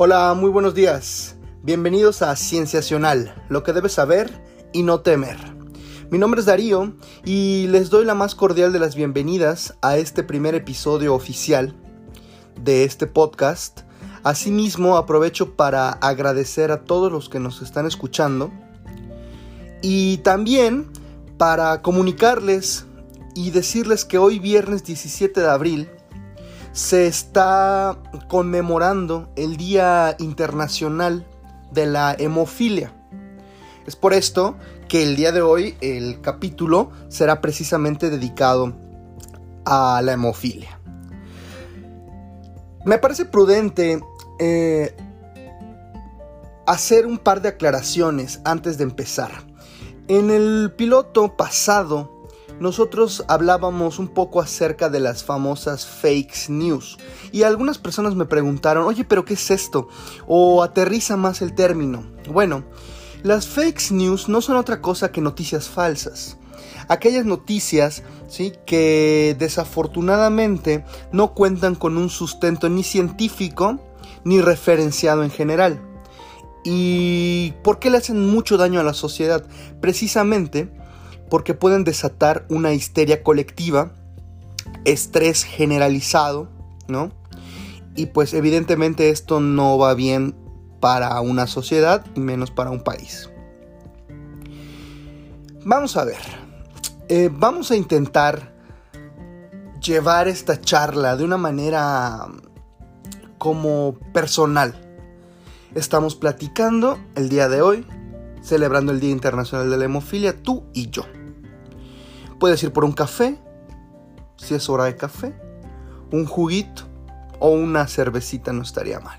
Hola, muy buenos días. Bienvenidos a Cienciacional, lo que debes saber y no temer. Mi nombre es Darío y les doy la más cordial de las bienvenidas a este primer episodio oficial de este podcast. Asimismo, aprovecho para agradecer a todos los que nos están escuchando y también para comunicarles y decirles que hoy viernes 17 de abril se está conmemorando el Día Internacional de la Hemofilia. Es por esto que el día de hoy el capítulo será precisamente dedicado a la hemofilia. Me parece prudente eh, hacer un par de aclaraciones antes de empezar. En el piloto pasado nosotros hablábamos un poco acerca de las famosas fake news y algunas personas me preguntaron, oye, pero ¿qué es esto? O aterriza más el término. Bueno, las fake news no son otra cosa que noticias falsas. Aquellas noticias ¿sí? que desafortunadamente no cuentan con un sustento ni científico ni referenciado en general. ¿Y por qué le hacen mucho daño a la sociedad? Precisamente porque pueden desatar una histeria colectiva, estrés generalizado, ¿no? Y pues evidentemente esto no va bien para una sociedad y menos para un país. Vamos a ver, eh, vamos a intentar llevar esta charla de una manera como personal. Estamos platicando el día de hoy, celebrando el Día Internacional de la Hemofilia, tú y yo. Puedes ir por un café, si es hora de café, un juguito o una cervecita no estaría mal.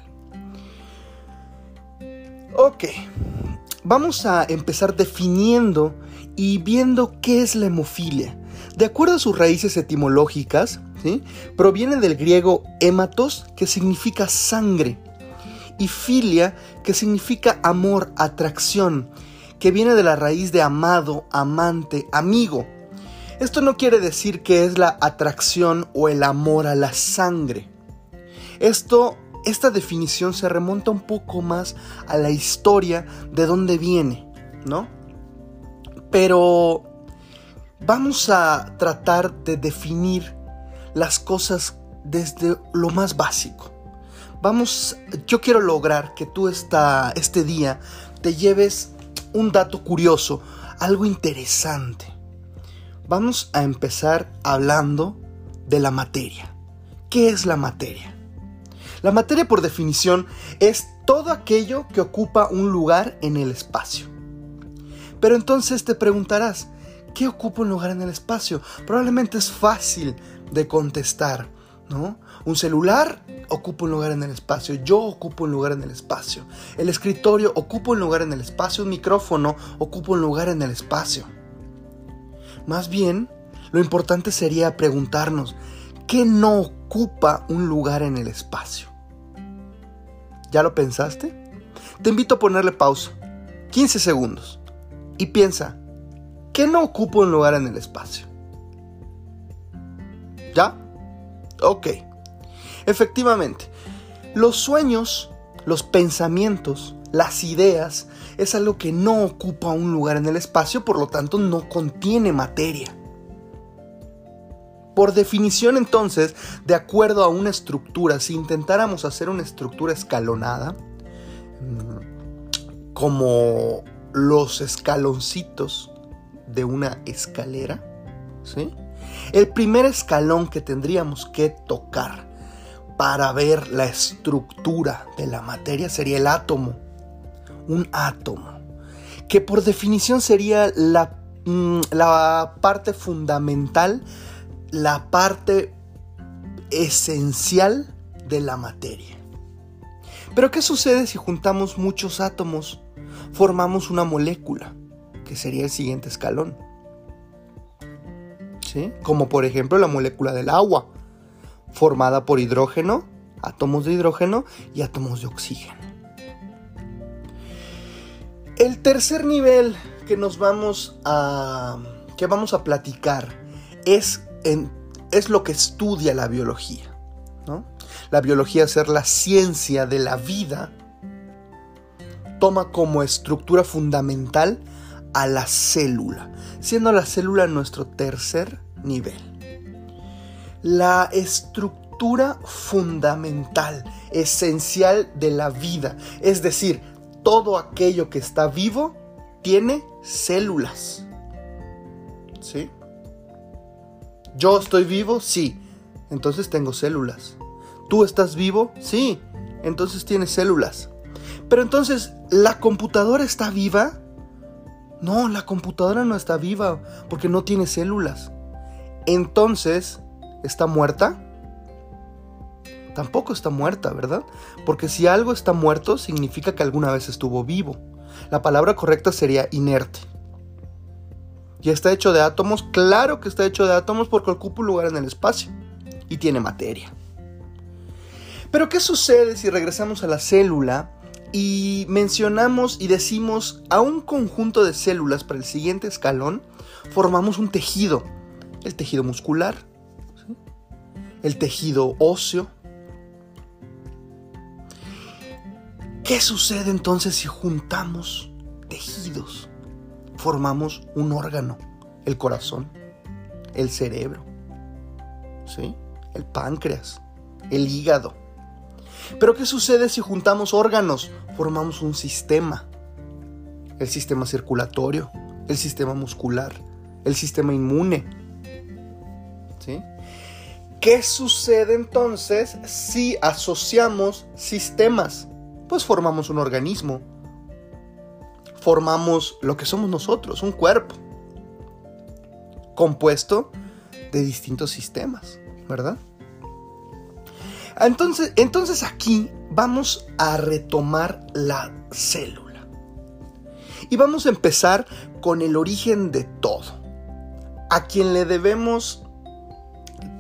Ok, vamos a empezar definiendo y viendo qué es la hemofilia. De acuerdo a sus raíces etimológicas, proviene del griego hematos, que significa sangre, y filia, que significa amor, atracción, que viene de la raíz de amado, amante, amigo. Esto no quiere decir que es la atracción o el amor a la sangre. Esto, esta definición se remonta un poco más a la historia de dónde viene, ¿no? Pero vamos a tratar de definir las cosas desde lo más básico. Vamos, yo quiero lograr que tú esta, este día te lleves un dato curioso, algo interesante vamos a empezar hablando de la materia. ¿Qué es la materia? La materia por definición es todo aquello que ocupa un lugar en el espacio. Pero entonces te preguntarás, ¿qué ocupa un lugar en el espacio? Probablemente es fácil de contestar, ¿no? Un celular ocupa un lugar en el espacio, yo ocupo un lugar en el espacio, el escritorio ocupa un lugar en el espacio, un micrófono ocupa un lugar en el espacio. Más bien, lo importante sería preguntarnos, ¿qué no ocupa un lugar en el espacio? ¿Ya lo pensaste? Te invito a ponerle pausa, 15 segundos, y piensa, ¿qué no ocupa un lugar en el espacio? ¿Ya? Ok. Efectivamente, los sueños, los pensamientos, las ideas es algo que no ocupa un lugar en el espacio, por lo tanto no contiene materia. Por definición entonces, de acuerdo a una estructura, si intentáramos hacer una estructura escalonada, mm, como los escaloncitos de una escalera, ¿sí? El primer escalón que tendríamos que tocar para ver la estructura de la materia sería el átomo un átomo, que por definición sería la, mm, la parte fundamental, la parte esencial de la materia. Pero ¿qué sucede si juntamos muchos átomos? Formamos una molécula, que sería el siguiente escalón. ¿Sí? Como por ejemplo la molécula del agua, formada por hidrógeno, átomos de hidrógeno y átomos de oxígeno. El tercer nivel que nos vamos a que vamos a platicar es, es lo que estudia la biología. La biología, ser la ciencia de la vida, toma como estructura fundamental a la célula, siendo la célula nuestro tercer nivel. La estructura fundamental, esencial de la vida, es decir, todo aquello que está vivo tiene células. ¿Sí? Yo estoy vivo, sí. Entonces tengo células. ¿Tú estás vivo? Sí. Entonces tienes células. Pero entonces, ¿la computadora está viva? No, la computadora no está viva porque no tiene células. Entonces, ¿está muerta? Tampoco está muerta, ¿verdad? Porque si algo está muerto significa que alguna vez estuvo vivo. La palabra correcta sería inerte. ¿Y está hecho de átomos? Claro que está hecho de átomos porque ocupa un lugar en el espacio y tiene materia. Pero ¿qué sucede si regresamos a la célula y mencionamos y decimos a un conjunto de células para el siguiente escalón? Formamos un tejido, el tejido muscular, el tejido óseo. ¿Qué sucede entonces si juntamos tejidos? Formamos un órgano, el corazón, el cerebro, ¿sí? el páncreas, el hígado. Pero ¿qué sucede si juntamos órganos? Formamos un sistema. El sistema circulatorio, el sistema muscular, el sistema inmune. ¿Sí? ¿Qué sucede entonces si asociamos sistemas? Pues formamos un organismo. Formamos lo que somos nosotros, un cuerpo. Compuesto de distintos sistemas, ¿verdad? Entonces, entonces aquí vamos a retomar la célula. Y vamos a empezar con el origen de todo. A quien le debemos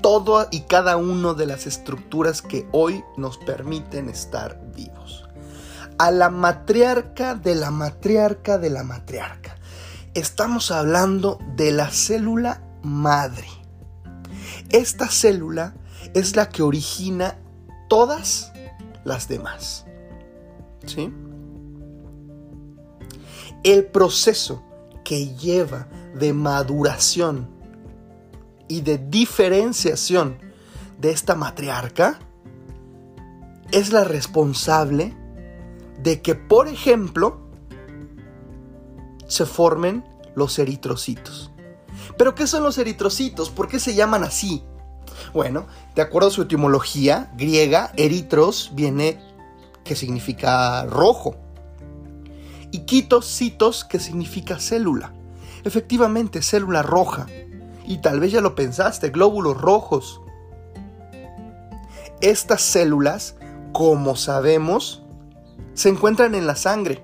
todo y cada una de las estructuras que hoy nos permiten estar. A la matriarca de la matriarca de la matriarca. Estamos hablando de la célula madre. Esta célula es la que origina todas las demás. ¿Sí? El proceso que lleva de maduración y de diferenciación de esta matriarca es la responsable de que, por ejemplo, se formen los eritrocitos. ¿Pero qué son los eritrocitos? ¿Por qué se llaman así? Bueno, de acuerdo a su etimología griega, eritros viene que significa rojo. Y quitos, citos, que significa célula. Efectivamente, célula roja. Y tal vez ya lo pensaste, glóbulos rojos. Estas células, como sabemos, se encuentran en la sangre.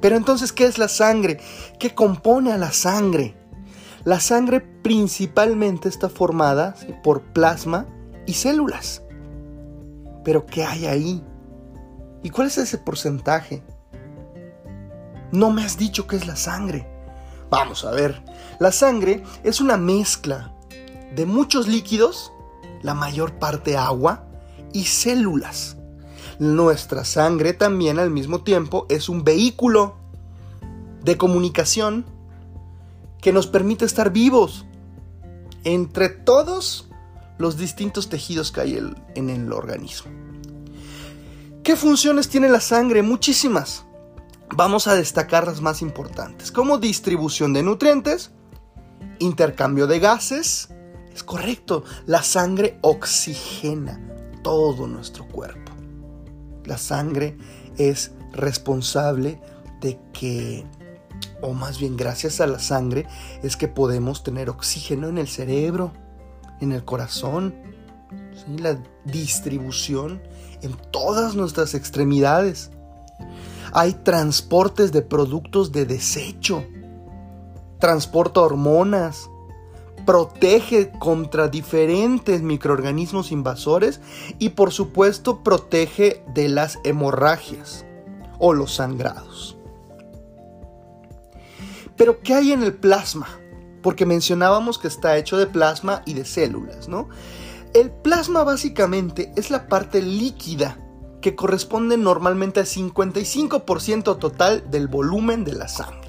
Pero entonces, ¿qué es la sangre? ¿Qué compone a la sangre? La sangre principalmente está formada por plasma y células. Pero ¿qué hay ahí? ¿Y cuál es ese porcentaje? No me has dicho qué es la sangre. Vamos a ver. La sangre es una mezcla de muchos líquidos, la mayor parte agua, y células. Nuestra sangre también al mismo tiempo es un vehículo de comunicación que nos permite estar vivos entre todos los distintos tejidos que hay en el organismo. ¿Qué funciones tiene la sangre? Muchísimas. Vamos a destacar las más importantes, como distribución de nutrientes, intercambio de gases. Es correcto, la sangre oxigena todo nuestro cuerpo. La sangre es responsable de que o más bien gracias a la sangre, es que podemos tener oxígeno en el cerebro, en el corazón, la distribución en todas nuestras extremidades. Hay transportes de productos de desecho, transporta hormonas, protege contra diferentes microorganismos invasores y por supuesto protege de las hemorragias o los sangrados. Pero ¿qué hay en el plasma? porque mencionábamos que está hecho de plasma y de células, ¿no? El plasma básicamente es la parte líquida que corresponde normalmente al 55% total del volumen de la sangre.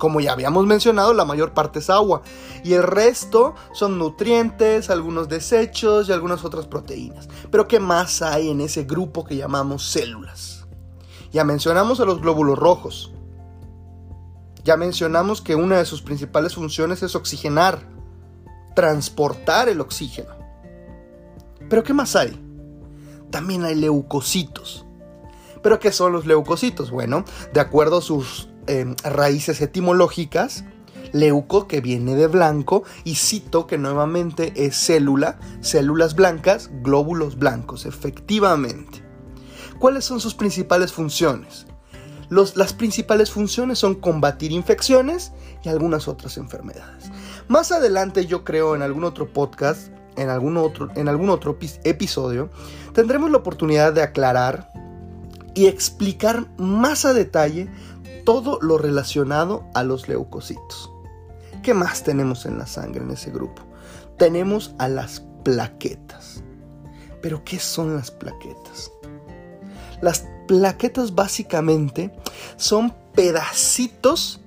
Como ya habíamos mencionado, la mayor parte es agua y el resto son nutrientes, algunos desechos y algunas otras proteínas. Pero ¿qué más hay en ese grupo que llamamos células? Ya mencionamos a los glóbulos rojos. Ya mencionamos que una de sus principales funciones es oxigenar, transportar el oxígeno. Pero ¿qué más hay? También hay leucocitos. ¿Pero qué son los leucocitos? Bueno, de acuerdo a sus em, raíces etimológicas, leuco que viene de blanco y cito que nuevamente es célula, células blancas, glóbulos blancos, efectivamente. ¿Cuáles son sus principales funciones? las principales funciones son combatir infecciones y algunas otras enfermedades. Más adelante yo creo en algún otro podcast, en algún otro, en algún otro episodio, tendremos la oportunidad de aclarar y explicar más a detalle todo lo relacionado a los leucocitos. ¿Qué más tenemos en la sangre en ese grupo? Tenemos a las plaquetas. ¿Pero qué son las plaquetas? Las plaquetas básicamente son pedacitos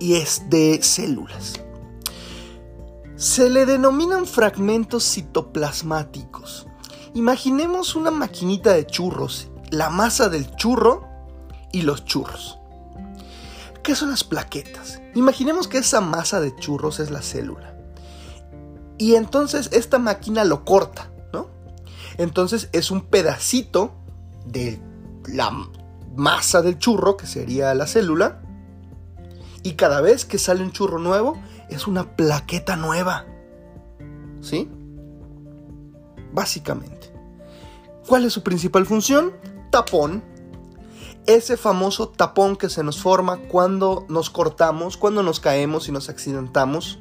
y es de células. Se le denominan fragmentos citoplasmáticos. Imaginemos una maquinita de churros, la masa del churro y los churros. ¿Qué son las plaquetas? Imaginemos que esa masa de churros es la célula. Y entonces esta máquina lo corta entonces es un pedacito de la masa del churro, que sería la célula. Y cada vez que sale un churro nuevo, es una plaqueta nueva. ¿Sí? Básicamente. ¿Cuál es su principal función? Tapón. Ese famoso tapón que se nos forma cuando nos cortamos, cuando nos caemos y nos accidentamos.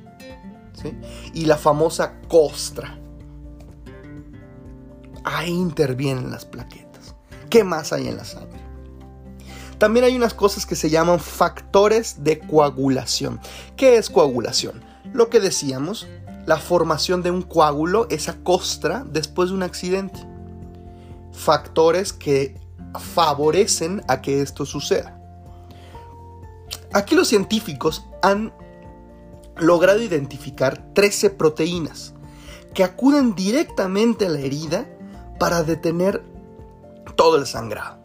¿sí? Y la famosa costra ahí intervienen las plaquetas. ¿Qué más hay en la sangre? También hay unas cosas que se llaman factores de coagulación. ¿Qué es coagulación? Lo que decíamos, la formación de un coágulo, esa costra, después de un accidente. Factores que favorecen a que esto suceda. Aquí los científicos han logrado identificar 13 proteínas que acuden directamente a la herida para detener todo el sangrado,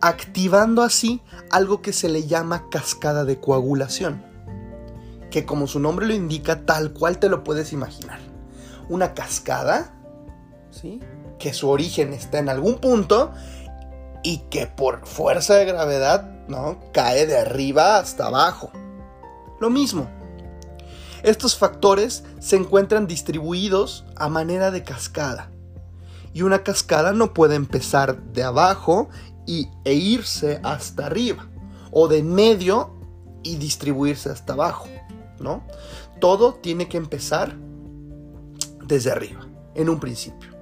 activando así algo que se le llama cascada de coagulación, que como su nombre lo indica, tal cual te lo puedes imaginar. Una cascada, ¿sí? que su origen está en algún punto y que por fuerza de gravedad ¿no? cae de arriba hasta abajo. Lo mismo. Estos factores se encuentran distribuidos a manera de cascada y una cascada no puede empezar de abajo y, e irse hasta arriba, o de medio y distribuirse hasta abajo, ¿no? Todo tiene que empezar desde arriba, en un principio.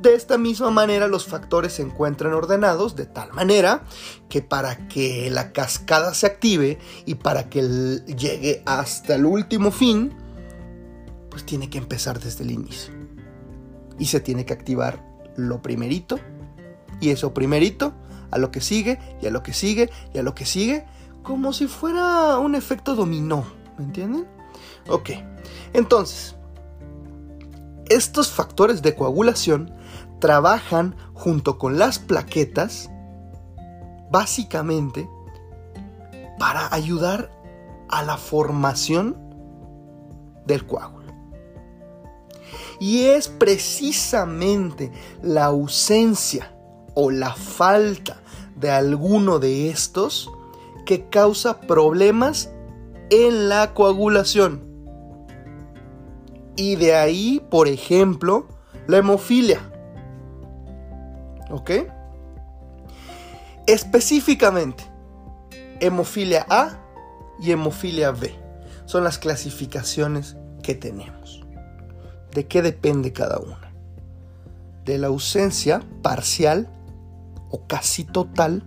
De esta misma manera los factores se encuentran ordenados de tal manera que para que la cascada se active y para que llegue hasta el último fin, pues tiene que empezar desde el inicio y se tiene que activar lo primerito y eso primerito a lo que sigue y a lo que sigue y a lo que sigue como si fuera un efecto dominó, ¿me entienden? Ok, entonces, estos factores de coagulación trabajan junto con las plaquetas básicamente para ayudar a la formación del coágulo. Y es precisamente la ausencia o la falta de alguno de estos que causa problemas en la coagulación. Y de ahí, por ejemplo, la hemofilia. ¿Ok? Específicamente, hemofilia A y hemofilia B son las clasificaciones que tenemos. ¿De qué depende cada una? De la ausencia parcial o casi total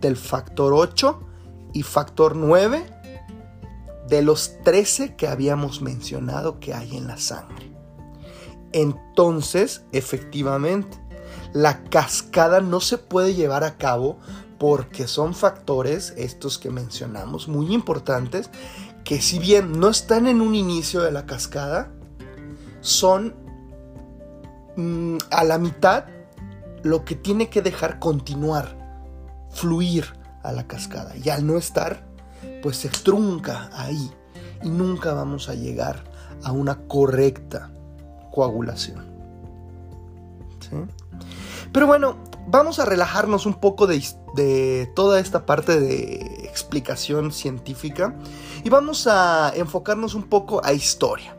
del factor 8 y factor 9 de los 13 que habíamos mencionado que hay en la sangre. Entonces, efectivamente, la cascada no se puede llevar a cabo porque son factores, estos que mencionamos, muy importantes, que si bien no están en un inicio de la cascada, son mm, a la mitad lo que tiene que dejar continuar, fluir a la cascada. Y al no estar, pues se trunca ahí y nunca vamos a llegar a una correcta coagulación. Pero bueno, vamos a relajarnos un poco de, toda esta parte de explicación científica y vamos a enfocarnos un poco a historia.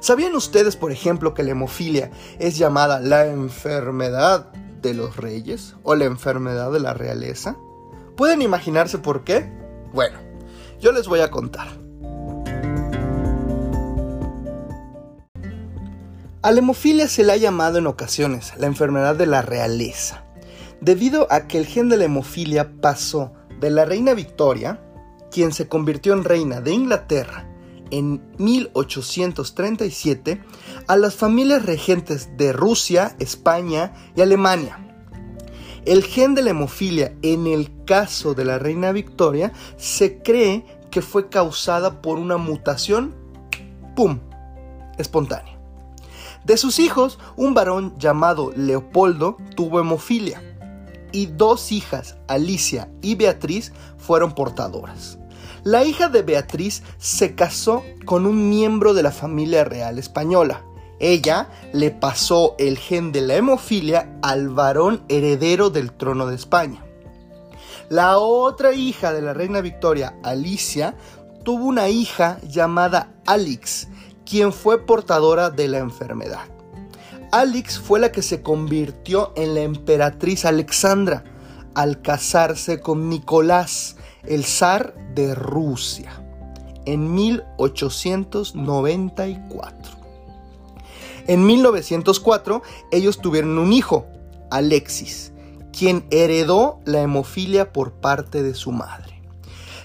¿Sabían ustedes, por ejemplo, que la hemofilia es llamada la enfermedad de los reyes o la enfermedad de la realeza? ¿Pueden imaginarse por qué? Bueno, yo les voy a contar. A la hemofilia se le ha llamado en ocasiones la enfermedad de la realeza, debido a que el gen de la hemofilia pasó de la reina Victoria, quien se convirtió en reina de Inglaterra en 1837, a las familias regentes de Rusia, España y Alemania. El gen de la hemofilia en el caso de la reina Victoria se cree que fue causada por una mutación, ¡pum!, espontánea. De sus hijos, un varón llamado Leopoldo tuvo hemofilia y dos hijas, Alicia y Beatriz, fueron portadoras. La hija de Beatriz se casó con un miembro de la familia real española. Ella le pasó el gen de la hemofilia al varón heredero del trono de España. La otra hija de la reina Victoria, Alicia, tuvo una hija llamada Alix, quien fue portadora de la enfermedad. Alix fue la que se convirtió en la emperatriz Alexandra al casarse con Nicolás, el zar de Rusia, en 1894. En 1904 ellos tuvieron un hijo, Alexis, quien heredó la hemofilia por parte de su madre.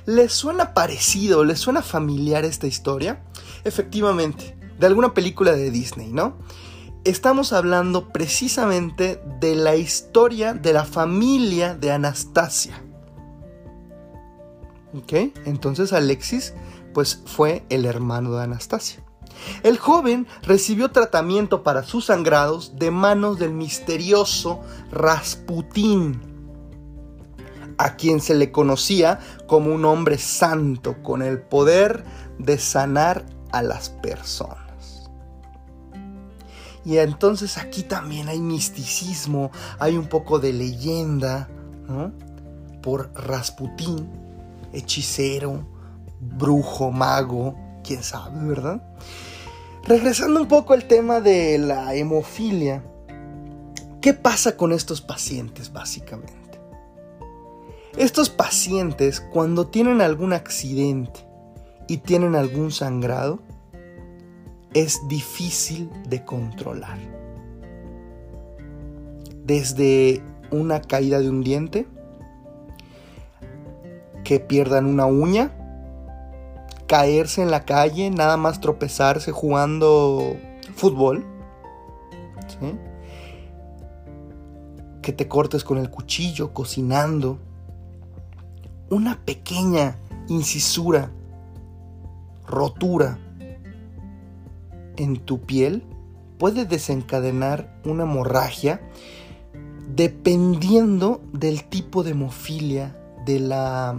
¿Les suena parecido, les suena familiar esta historia? Efectivamente, de alguna película de Disney, ¿no? Estamos hablando precisamente de la historia de la familia de Anastasia. ¿Ok? Entonces Alexis, pues fue el hermano de Anastasia. El joven recibió tratamiento para sus sangrados de manos del misterioso Rasputín, a quien se le conocía como un hombre santo con el poder de sanar a las personas. Y entonces aquí también hay misticismo, hay un poco de leyenda, Por Rasputín, hechicero, brujo, mago, quién sabe, ¿verdad? Regresando un poco al tema de la hemofilia, ¿qué pasa con estos pacientes básicamente? Estos pacientes cuando tienen algún accidente y tienen algún sangrado, es difícil de controlar. Desde una caída de un diente, que pierdan una uña, caerse en la calle, nada más tropezarse jugando fútbol, que te cortes con el cuchillo, cocinando, una pequeña incisura, rotura en tu piel puede desencadenar una hemorragia dependiendo del tipo de hemofilia de la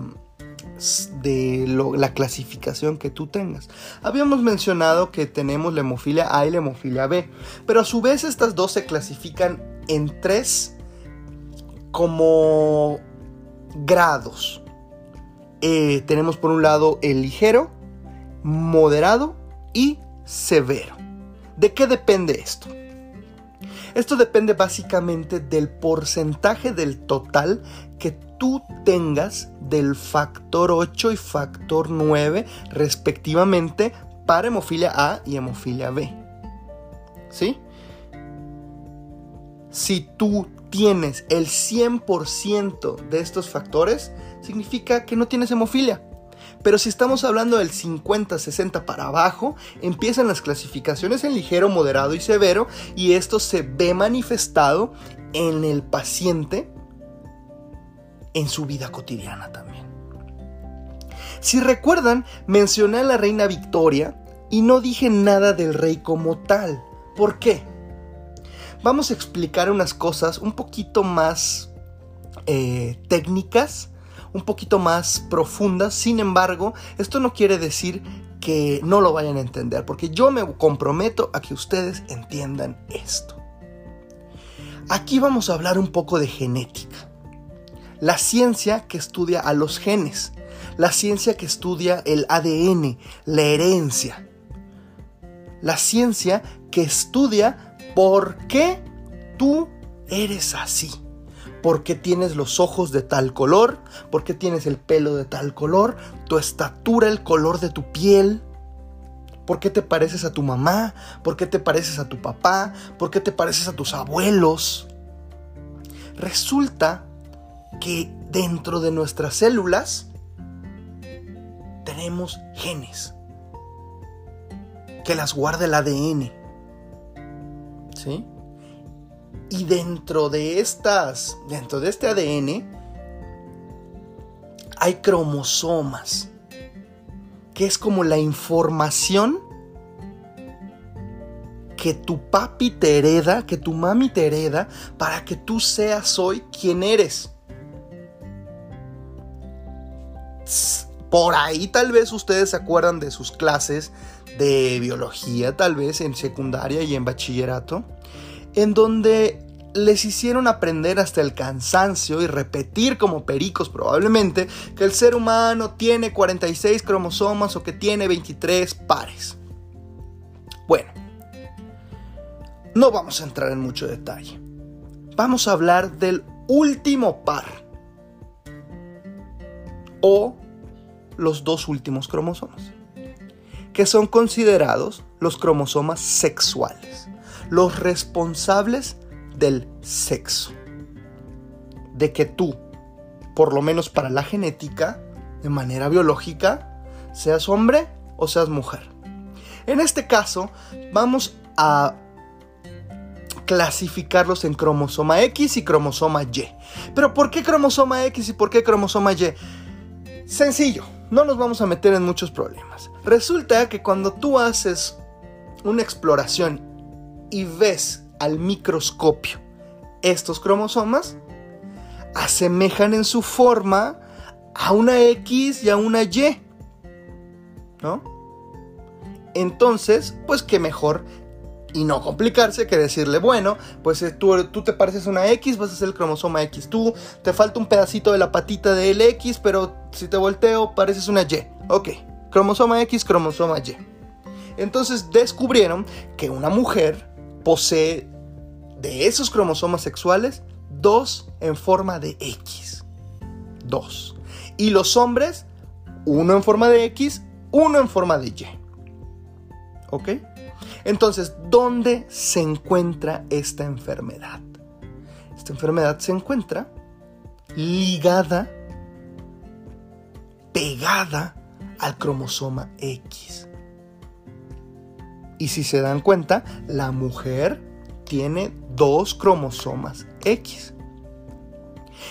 de la clasificación que tú tengas. Habíamos mencionado que tenemos la hemofilia A y la hemofilia B, pero a su vez estas dos se clasifican en tres como grados. Eh, tenemos por un lado el ligero, moderado y severo. ¿De qué depende esto? Esto depende básicamente del porcentaje del total que tú tengas del factor 8 y factor 9 respectivamente para hemofilia A y hemofilia B. ¿Sí? Si tú tienes el 100% de estos factores, significa que no tienes hemofilia. Pero si estamos hablando del 50-60 para abajo, empiezan las clasificaciones en ligero, moderado y severo y esto se ve manifestado en el paciente en su vida cotidiana también. Si recuerdan, mencioné a la reina Victoria y no dije nada del rey como tal. ¿Por qué? Vamos a explicar unas cosas un poquito más eh, técnicas un poquito más profundas. Sin embargo, esto no quiere decir que no lo vayan a entender, porque yo me comprometo a que ustedes entiendan esto. Aquí vamos a hablar un poco de genética. La ciencia que estudia a los genes, la ciencia que estudia el ADN, la herencia. La ciencia que estudia por qué tú eres así por qué tienes los ojos de tal color, por qué tienes el pelo de tal color, tu estatura, el color de tu piel, por qué te pareces a tu mamá, por qué te pareces a tu papá, por qué te pareces a tus abuelos. Resulta que dentro de nuestras células tenemos genes que las guarda el ADN. ¿Sí? Y dentro de estas, dentro de este ADN, hay cromosomas, que es como la información que tu papi te hereda, que tu mami te hereda, para que tú seas hoy quien eres. Por ahí tal vez ustedes se acuerdan de sus clases de biología, tal vez en secundaria y en bachillerato en donde les hicieron aprender hasta el cansancio y repetir como pericos probablemente que el ser humano tiene 46 cromosomas o que tiene 23 pares. Bueno, no vamos a entrar en mucho detalle. Vamos a hablar del último par o los dos últimos cromosomas, que son considerados los cromosomas sexuales los responsables del sexo. De que tú, por lo menos para la genética, de manera biológica, seas hombre o seas mujer. En este caso, vamos a clasificarlos en cromosoma X y cromosoma Y. Pero ¿por qué cromosoma X y por qué cromosoma Y? Sencillo, no nos vamos a meter en muchos problemas. Resulta que cuando tú haces una exploración y ves al microscopio estos cromosomas, asemejan en su forma a una X y a una Y. ¿No? Entonces, pues qué mejor y no complicarse que decirle, bueno, pues eh, tú, tú, te pareces una X, vas a ser el cromosoma X. Tú te falta un pedacito de la patita del X, pero si te volteo pareces una Y. Ok, cromosoma X, cromosoma Y. Entonces descubrieron que una mujer posee de esos cromosomas sexuales dos en forma de X. Dos. Y los hombres, uno en forma de X, uno en forma de Y. ¿Ok? Entonces, ¿dónde se encuentra esta enfermedad? Esta enfermedad se encuentra ligada, pegada al cromosoma X. Y si se dan cuenta, la mujer tiene dos cromosomas X.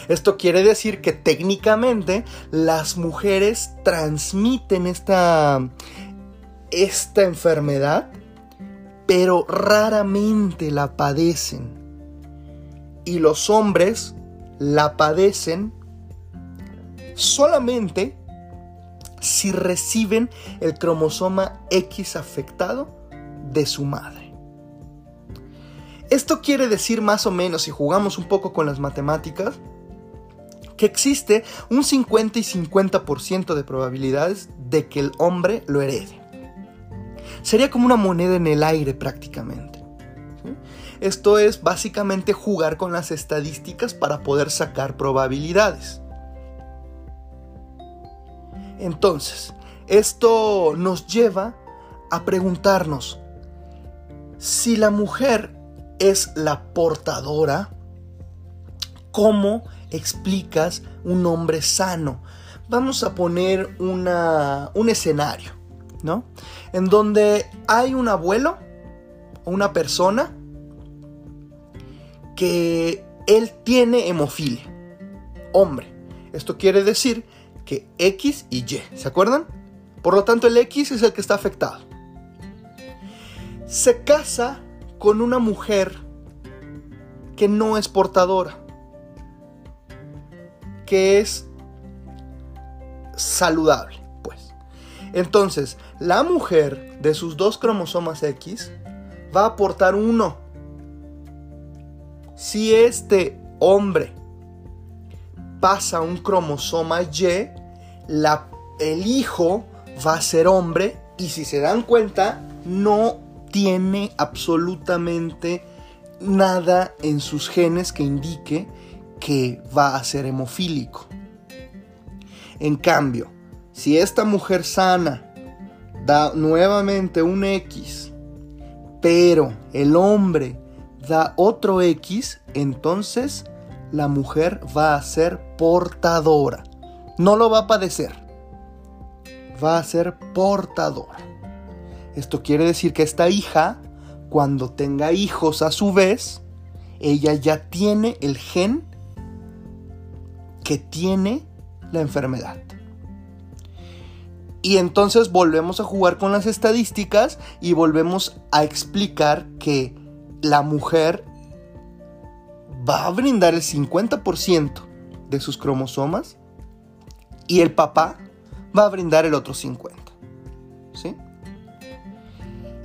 Esto quiere decir que técnicamente las mujeres transmiten esta, esta enfermedad, pero raramente la padecen. Y los hombres la padecen solamente si reciben el cromosoma X afectado de su madre. Esto quiere decir más o menos, si jugamos un poco con las matemáticas, que existe un 50 y 50% de probabilidades de que el hombre lo herede. Sería como una moneda en el aire prácticamente. Esto es básicamente jugar con las estadísticas para poder sacar probabilidades. Entonces, esto nos lleva a preguntarnos, si la mujer es la portadora, ¿cómo explicas un hombre sano? Vamos a poner una, un escenario, ¿no? En donde hay un abuelo o una persona que él tiene hemofilia, hombre. Esto quiere decir que X y Y, ¿se acuerdan? Por lo tanto, el X es el que está afectado. Se casa con una mujer que no es portadora, que es saludable, pues. Entonces, la mujer de sus dos cromosomas X va a aportar uno. Si este hombre pasa un cromosoma Y, el hijo va a ser hombre y si se dan cuenta, no tiene absolutamente nada en sus genes que indique que va a ser hemofílico. En cambio, si esta mujer sana da nuevamente un X, pero el hombre da otro X, entonces la mujer va a ser portadora. No lo va a padecer. Va a ser portadora. Esto quiere decir que esta hija, cuando tenga hijos a su vez, ella ya tiene el gen que tiene la enfermedad. Y entonces volvemos a jugar con las estadísticas y volvemos a explicar que la mujer va a brindar el 50% de sus cromosomas y el papá va a brindar el otro 50%. ¿Sí?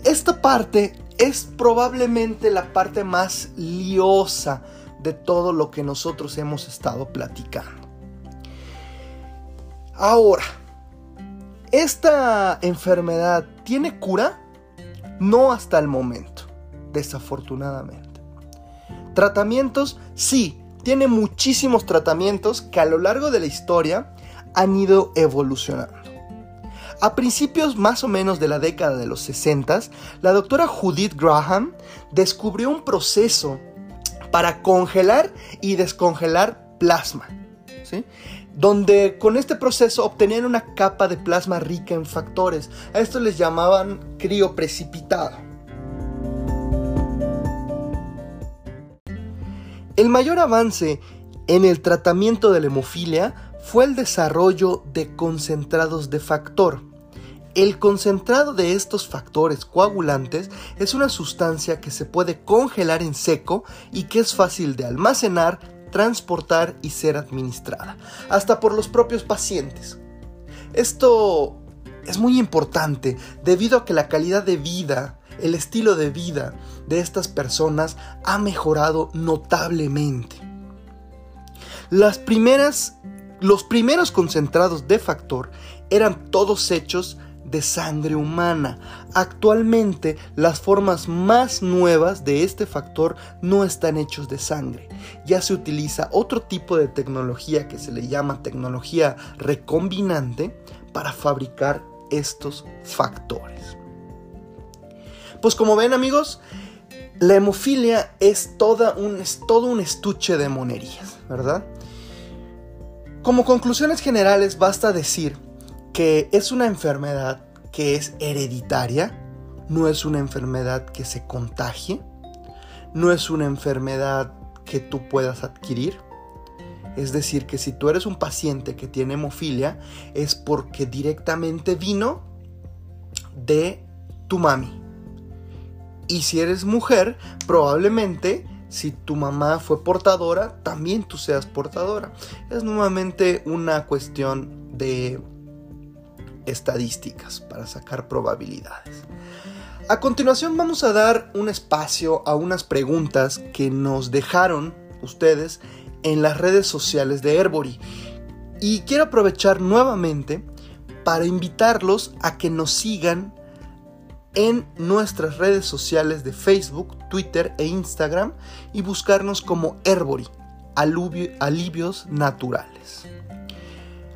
Esta parte es probablemente la parte más liosa de todo lo que nosotros hemos estado platicando. Ahora, ¿esta enfermedad tiene cura? No hasta el momento, desafortunadamente. Tratamientos, sí, tiene muchísimos tratamientos que a lo largo de la historia han ido evolucionando. A principios más o menos de la década de los 60, la doctora Judith Graham descubrió un proceso para congelar y descongelar plasma. ¿sí? donde con este proceso obtenían una capa de plasma rica en factores. A esto les llamaban crioprecipitado. El mayor avance en el tratamiento de la hemofilia fue el desarrollo de concentrados de factor. El concentrado de estos factores coagulantes es una sustancia que se puede congelar en seco y que es fácil de almacenar, transportar y ser administrada, hasta por los propios pacientes. Esto es muy importante debido a que la calidad de vida, el estilo de vida de estas personas ha mejorado notablemente. Las primeras, los primeros concentrados de factor eran todos hechos de sangre humana. Actualmente las formas más nuevas de este factor no están hechos de sangre. Ya se utiliza otro tipo de tecnología que se le llama tecnología recombinante para fabricar estos factores. Pues como ven amigos, la hemofilia es, toda un, es todo un estuche de monerías, ¿verdad? Como conclusiones generales basta decir que es una enfermedad que es hereditaria, no es una enfermedad que se contagie, no es una enfermedad que tú puedas adquirir. Es decir, que si tú eres un paciente que tiene hemofilia, es porque directamente vino de tu mami. Y si eres mujer, probablemente si tu mamá fue portadora, también tú seas portadora. Es nuevamente una cuestión de estadísticas para sacar probabilidades. A continuación vamos a dar un espacio a unas preguntas que nos dejaron ustedes en las redes sociales de Herbory. Y quiero aprovechar nuevamente para invitarlos a que nos sigan en nuestras redes sociales de Facebook, Twitter e Instagram y buscarnos como Herbory, alivios naturales.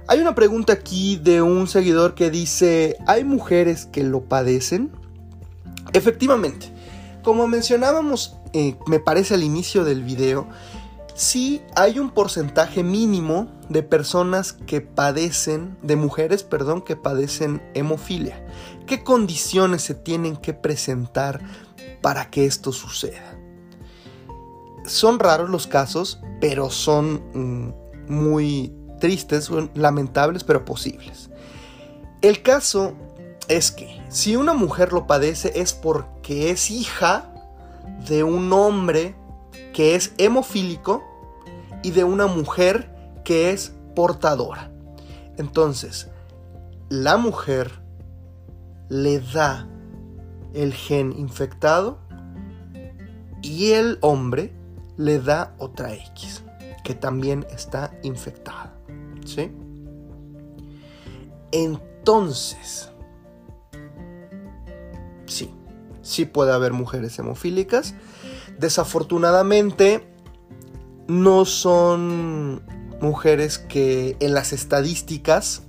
Hay una pregunta aquí de un seguidor que dice, ¿hay mujeres que lo padecen? Efectivamente, como mencionábamos, eh, me parece al inicio del video, sí hay un porcentaje mínimo de personas que padecen, de mujeres, perdón, que padecen hemofilia. ¿Qué condiciones se tienen que presentar para que esto suceda? Son raros los casos, pero son mm, muy tristes, lamentables, pero posibles. El caso es que si una mujer lo padece es porque es hija de un hombre que es hemofílico y de una mujer que es portadora. Entonces, la mujer le da el gen infectado y el hombre le da otra X que también está infectada. ¿Sí? Entonces, sí, sí puede haber mujeres hemofílicas. Desafortunadamente, no son mujeres que en las estadísticas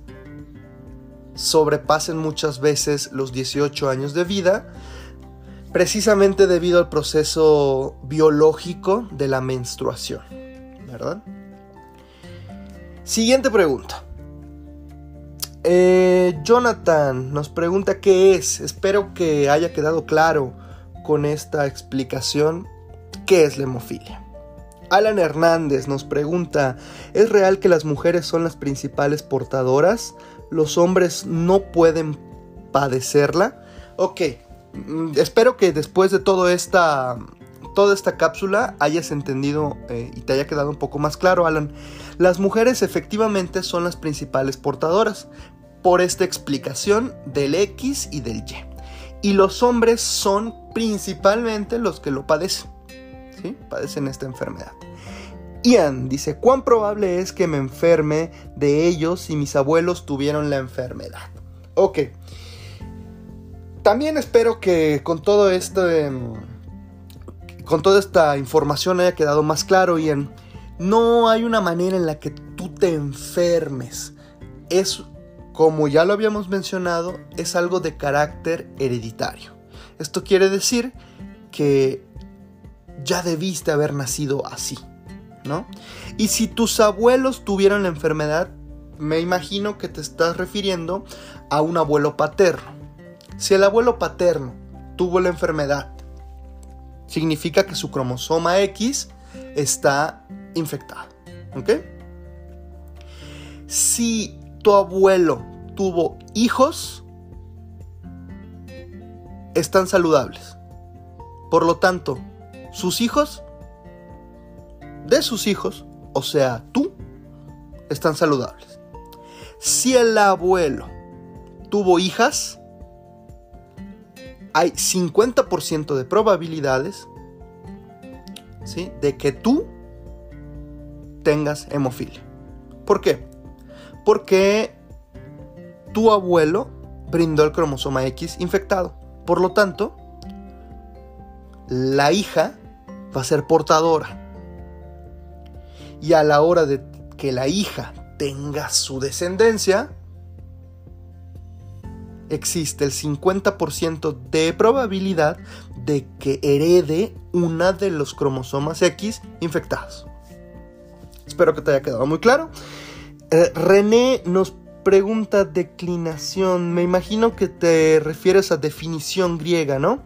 sobrepasen muchas veces los 18 años de vida, precisamente debido al proceso biológico de la menstruación, ¿verdad? Siguiente pregunta. Eh, Jonathan nos pregunta qué es. Espero que haya quedado claro con esta explicación qué es la hemofilia. Alan Hernández nos pregunta, ¿es real que las mujeres son las principales portadoras? ¿Los hombres no pueden padecerla? Ok, mm, espero que después de todo esta, toda esta cápsula hayas entendido eh, y te haya quedado un poco más claro, Alan. Las mujeres efectivamente son las principales portadoras, por esta explicación del X y del Y. Y los hombres son principalmente los que lo padecen. ¿sí? Padecen esta enfermedad. Ian dice, ¿cuán probable es que me enferme de ellos si mis abuelos tuvieron la enfermedad? Ok. También espero que con todo esto... Em, con toda esta información haya quedado más claro, Ian. No hay una manera en la que tú te enfermes. Es como ya lo habíamos mencionado, es algo de carácter hereditario. Esto quiere decir que ya debiste haber nacido así, ¿no? Y si tus abuelos tuvieron la enfermedad, me imagino que te estás refiriendo a un abuelo paterno. Si el abuelo paterno tuvo la enfermedad, significa que su cromosoma X está infectado, ¿ok? Si tu abuelo tuvo hijos, están saludables. Por lo tanto, sus hijos, de sus hijos, o sea, tú, están saludables. Si el abuelo tuvo hijas, hay 50% de probabilidades ¿sí? de que tú tengas hemofilia. ¿Por qué? porque tu abuelo brindó el cromosoma X infectado. Por lo tanto, la hija va a ser portadora. Y a la hora de que la hija tenga su descendencia, existe el 50% de probabilidad de que herede una de los cromosomas X infectados. Espero que te haya quedado muy claro. Eh, René nos pregunta declinación. Me imagino que te refieres a definición griega, ¿no?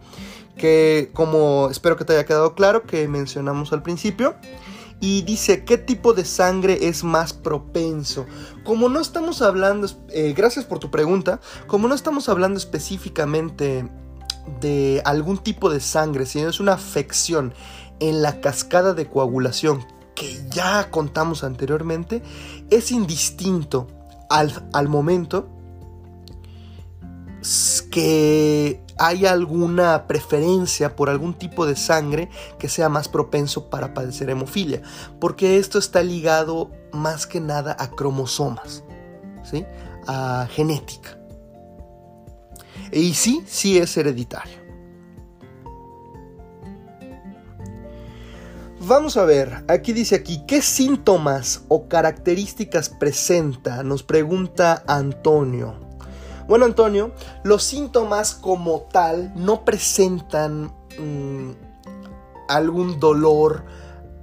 Que como espero que te haya quedado claro que mencionamos al principio. Y dice, ¿qué tipo de sangre es más propenso? Como no estamos hablando, eh, gracias por tu pregunta, como no estamos hablando específicamente de algún tipo de sangre, sino es una afección en la cascada de coagulación que ya contamos anteriormente es indistinto al, momento que hay alguna preferencia por algún tipo de sangre que sea más propenso para padecer hemofilia, porque esto está ligado más que nada a cromosomas, ¿sí? a genética. Y sí, sí es hereditario. Vamos a ver, aquí dice aquí, ¿qué síntomas o características presenta? Nos pregunta Antonio. Bueno, Antonio, los síntomas como tal no presentan mm, algún dolor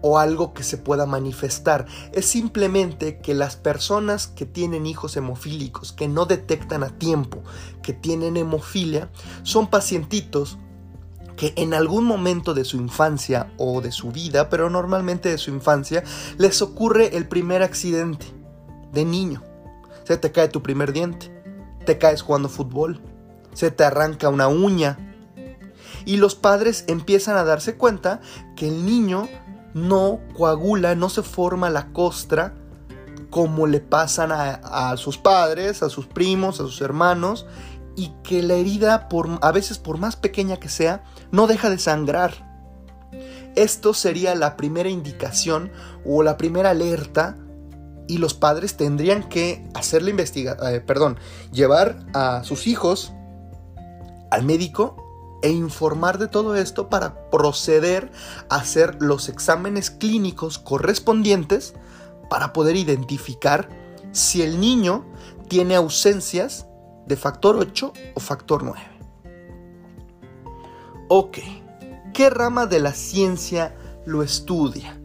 o algo que se pueda manifestar. Es simplemente que las personas que tienen hijos hemofílicos, que no detectan a tiempo que tienen hemofilia, son pacientitos que en algún momento de su infancia o de su vida, pero normalmente de su infancia, les ocurre el primer accidente de niño. Se te cae tu primer diente, te caes jugando fútbol, se te arranca una uña. Y los padres empiezan a darse cuenta que el niño no coagula, no se forma la costra como le pasan a, sus padres, a sus primos, a sus hermanos, y que la herida, a veces por más pequeña que sea, no deja de sangrar. Esto sería la primera indicación o la primera alerta y los padres tendrían que hacer la investigación, eh, perdón, llevar a sus hijos al médico e informar de todo esto para proceder a hacer los exámenes clínicos correspondientes para poder identificar si el niño tiene ausencias de factor 8 o factor 9. Ok, ¿qué rama de la ciencia lo estudia?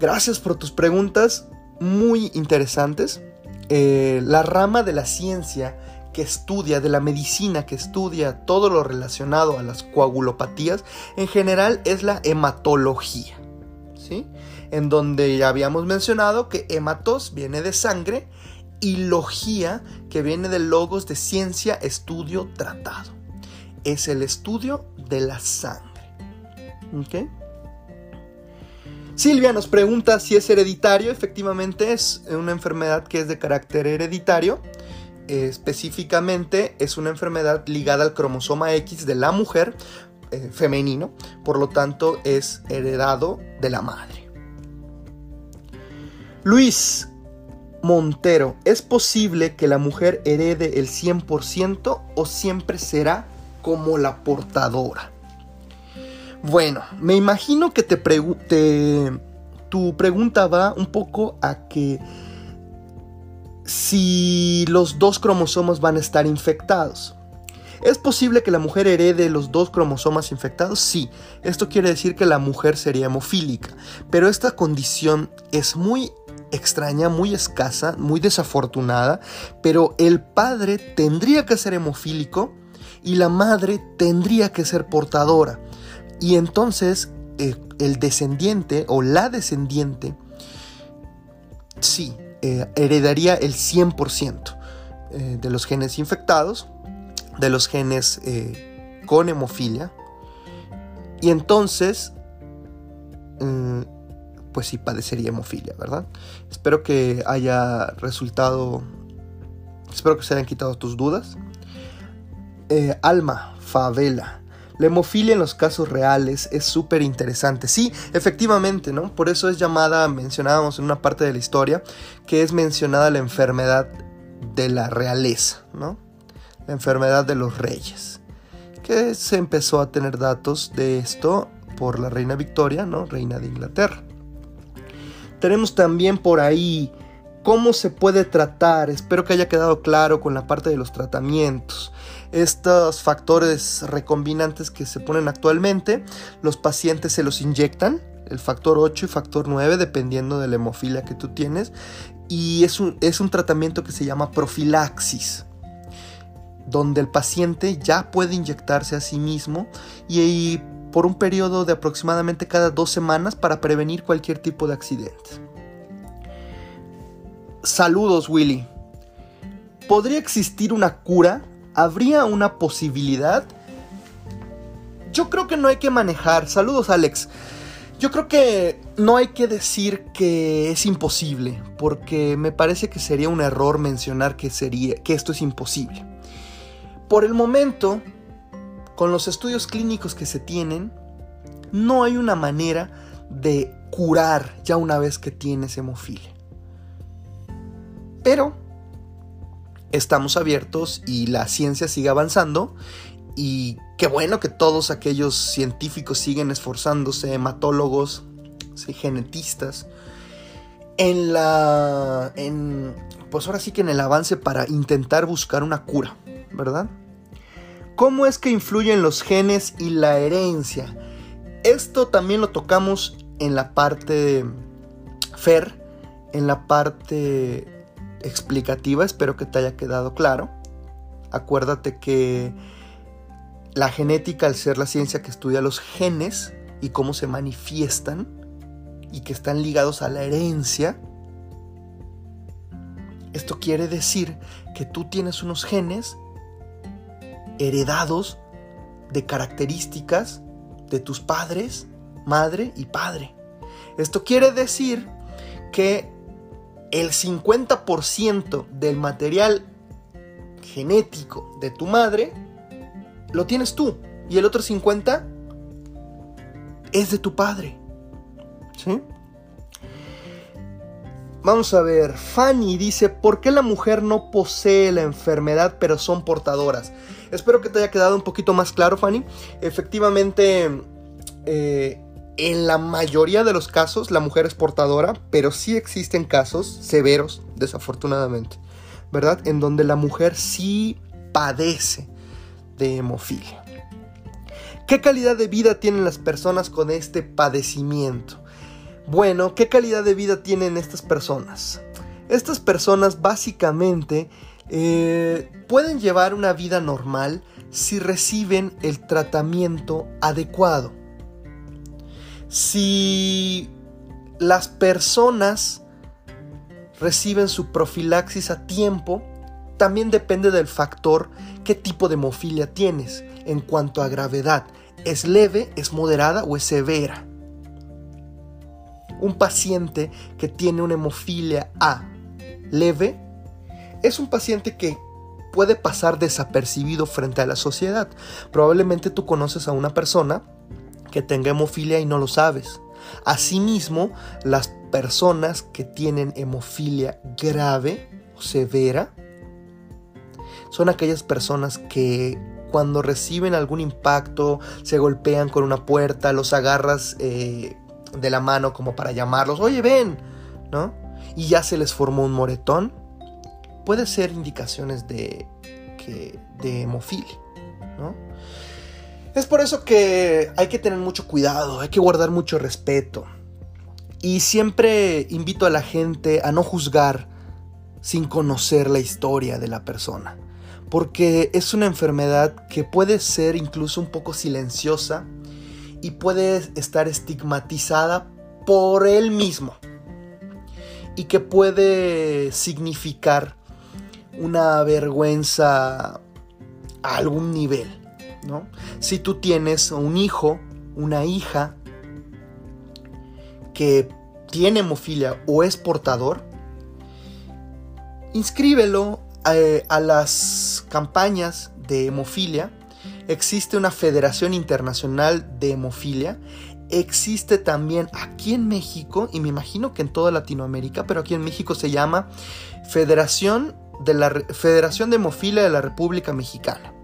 Gracias por tus preguntas muy interesantes. Eh, la rama de la ciencia que estudia, de la medicina que estudia todo lo relacionado a las coagulopatías, en general es la hematología. ¿sí? En donde ya habíamos mencionado que hematos viene de sangre y logía que viene de logos de ciencia, estudio, tratado. Es el estudio de la sangre. Silvia nos pregunta si es hereditario. Efectivamente es una enfermedad que es de carácter hereditario específicamente es una enfermedad ligada al cromosoma X de la mujer eh, femenino, por lo tanto es heredado de la madre. Luis Montero, ¿es posible que la mujer herede el 100% o siempre será como la portadora? Bueno, me imagino que te, te tu pregunta va un poco a que si los dos cromosomas van a estar infectados. ¿Es posible que la mujer herede los dos cromosomas infectados? Sí, esto quiere decir que la mujer sería hemofílica, pero esta condición es muy extraña, muy escasa, muy desafortunada, pero el padre tendría que ser hemofílico y la madre tendría que ser portadora. Y entonces eh, el descendiente o la descendiente, sí, eh, heredaría el 100% eh, de los genes infectados, de los genes con hemofilia. Y entonces, mm, pues sí padecería hemofilia, ¿verdad? Espero que haya resultado, espero que se hayan quitado tus dudas. Alma, favela. La hemofilia en los casos reales es súper interesante. Sí, efectivamente, ¿no? Por eso es llamada, mencionábamos en una parte de la historia, que es mencionada la enfermedad de la realeza, ¿no? La enfermedad de los reyes. Que se empezó a tener datos de esto por la reina Victoria, ¿no? Reina de Inglaterra. Tenemos también por ahí cómo se puede tratar. Espero que haya quedado claro con la parte de los tratamientos estos factores recombinantes que se ponen actualmente, los pacientes se los inyectan, el factor 8 y factor 9, dependiendo de la hemofilia que tú tienes, y es un, es un tratamiento que se llama profilaxis donde el paciente ya puede inyectarse a sí mismo y, por un periodo de aproximadamente cada dos semanas para prevenir cualquier tipo de accidente. Saludos Willy. ¿Podría existir una cura ¿Habría una posibilidad? Yo creo que no hay que manejar. Saludos Alex. Yo creo que no hay que decir que es imposible, porque me parece que sería un error mencionar que, sería, que esto es imposible. Por el momento, con los estudios clínicos que se tienen, no hay una manera de curar ya una vez que tienes hemofilia. Pero estamos abiertos y la ciencia sigue avanzando y qué bueno que todos aquellos científicos siguen esforzándose, hematólogos, genetistas, en la. En, pues ahora sí que en el avance para intentar buscar una cura, ¿verdad? ¿Cómo es que influyen los genes y la herencia? Esto también lo tocamos en la parte Fer, en la parte explicativa, espero que te haya quedado claro. Acuérdate que la genética, al ser la ciencia que estudia los genes y cómo se manifiestan y que están ligados a la herencia, esto quiere decir que tú tienes unos genes heredados de características de tus padres, madre y padre. Esto quiere decir que el 50% del material genético de tu madre lo tienes tú y el otro 50 es de tu padre. ¿Sí? Vamos a ver, Fanny dice, ¿por qué la mujer no posee la enfermedad pero son portadoras? Espero que te haya quedado un poquito más claro, Fanny. Efectivamente, eh, en la mayoría de los casos la mujer es portadora, pero sí existen casos severos, desafortunadamente, ¿verdad? En donde la mujer sí padece de hemofilia. ¿Qué calidad de vida tienen las personas con este padecimiento? Bueno, ¿qué calidad de vida tienen estas personas? Estas personas básicamente eh, pueden llevar una vida normal si reciben el tratamiento adecuado. Si las personas reciben su profilaxis a tiempo, también depende del factor qué tipo de hemofilia tienes en cuanto a gravedad. ¿Es leve, es moderada o es severa? Un paciente que tiene una hemofilia A leve es un paciente que puede pasar desapercibido frente a la sociedad. Probablemente tú conoces a una persona que tenga hemofilia y no lo sabes. Asimismo, las personas que tienen hemofilia grave o severa son aquellas personas que cuando reciben algún impacto, se golpean con una puerta, los agarras eh, de la mano como para llamarlos, oye, ven, ¿no? Y ya se les formó un moretón, puede ser indicaciones de, que, de hemofilia, ¿no? Es por eso que hay que tener mucho cuidado, hay que guardar mucho respeto. Y siempre invito a la gente a no juzgar sin conocer la historia de la persona. Porque es una enfermedad que puede ser incluso un poco silenciosa y puede estar estigmatizada por él mismo. Y que puede significar una vergüenza a algún nivel. Si tú tienes un hijo, una hija que tiene hemofilia o es portador, inscríbelo eh, a las campañas de hemofilia existe una Federación Internacional de Hemofilia. Existe también aquí en México, y me imagino que en toda Latinoamérica, pero aquí en México se llama Federación de, la, Federación de Hemofilia de la República Mexicana.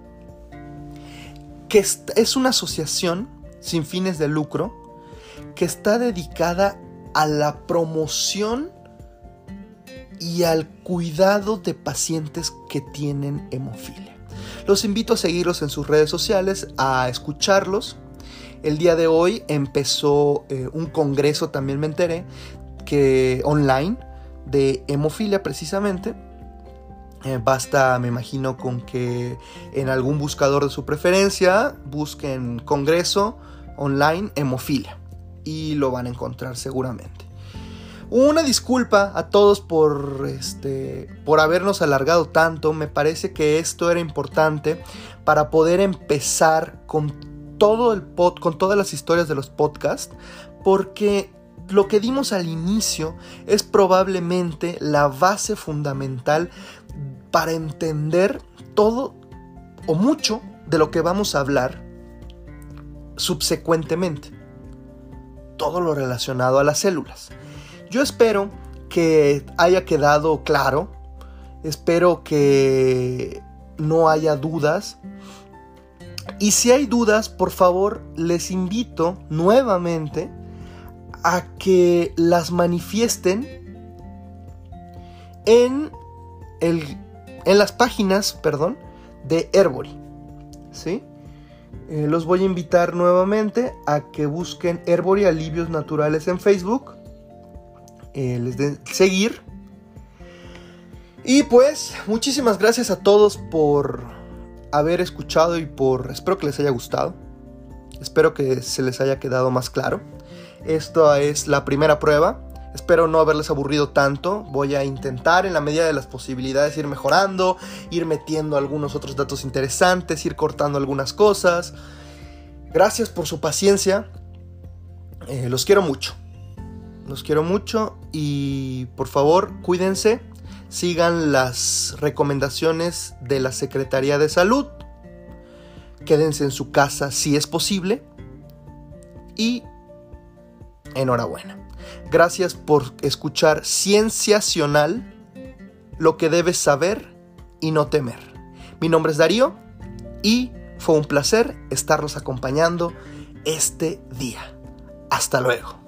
Que es una asociación sin fines de lucro que está dedicada a la promoción y al cuidado de pacientes que tienen hemofilia. Los invito a seguirlos en sus redes sociales, a escucharlos. El día de hoy empezó eh, un congreso, también me enteré, que online de hemofilia precisamente. Eh, basta, me imagino, con que en algún buscador de su preferencia busquen congreso online hemofilia y lo van a encontrar seguramente. Una disculpa a todos por, este, por habernos alargado tanto. Me parece que esto era importante para poder empezar con todo el pod, con todas las historias de los podcasts, porque lo que dimos al inicio es probablemente la base fundamental para entender todo o mucho de lo que vamos a hablar subsecuentemente. Todo lo relacionado a las células. Yo espero que haya quedado claro, espero que no haya dudas. Y si hay dudas, por favor, les invito nuevamente a que las manifiesten en, el, en las páginas perdón, de Herbory. ¿sí? Eh, los voy a invitar nuevamente a que busquen Herbor y Alivios Naturales en Facebook. Eh, les den seguir. Y pues, muchísimas gracias a todos por haber escuchado y por... Espero que les haya gustado. Espero que se les haya quedado más claro. Esta es la primera prueba. Espero no haberles aburrido tanto. Voy a intentar en la medida de las posibilidades ir mejorando, ir metiendo algunos otros datos interesantes, ir cortando algunas cosas. Gracias por su paciencia. Eh, los quiero mucho. Los quiero mucho y por favor cuídense. Sigan las recomendaciones de la Secretaría de Salud. Quédense en su casa si es posible. Y enhorabuena. Gracias por escuchar Cienciacional, lo que debes saber y no temer. Mi nombre es Darío y fue un placer estarlos acompañando este día. Hasta luego.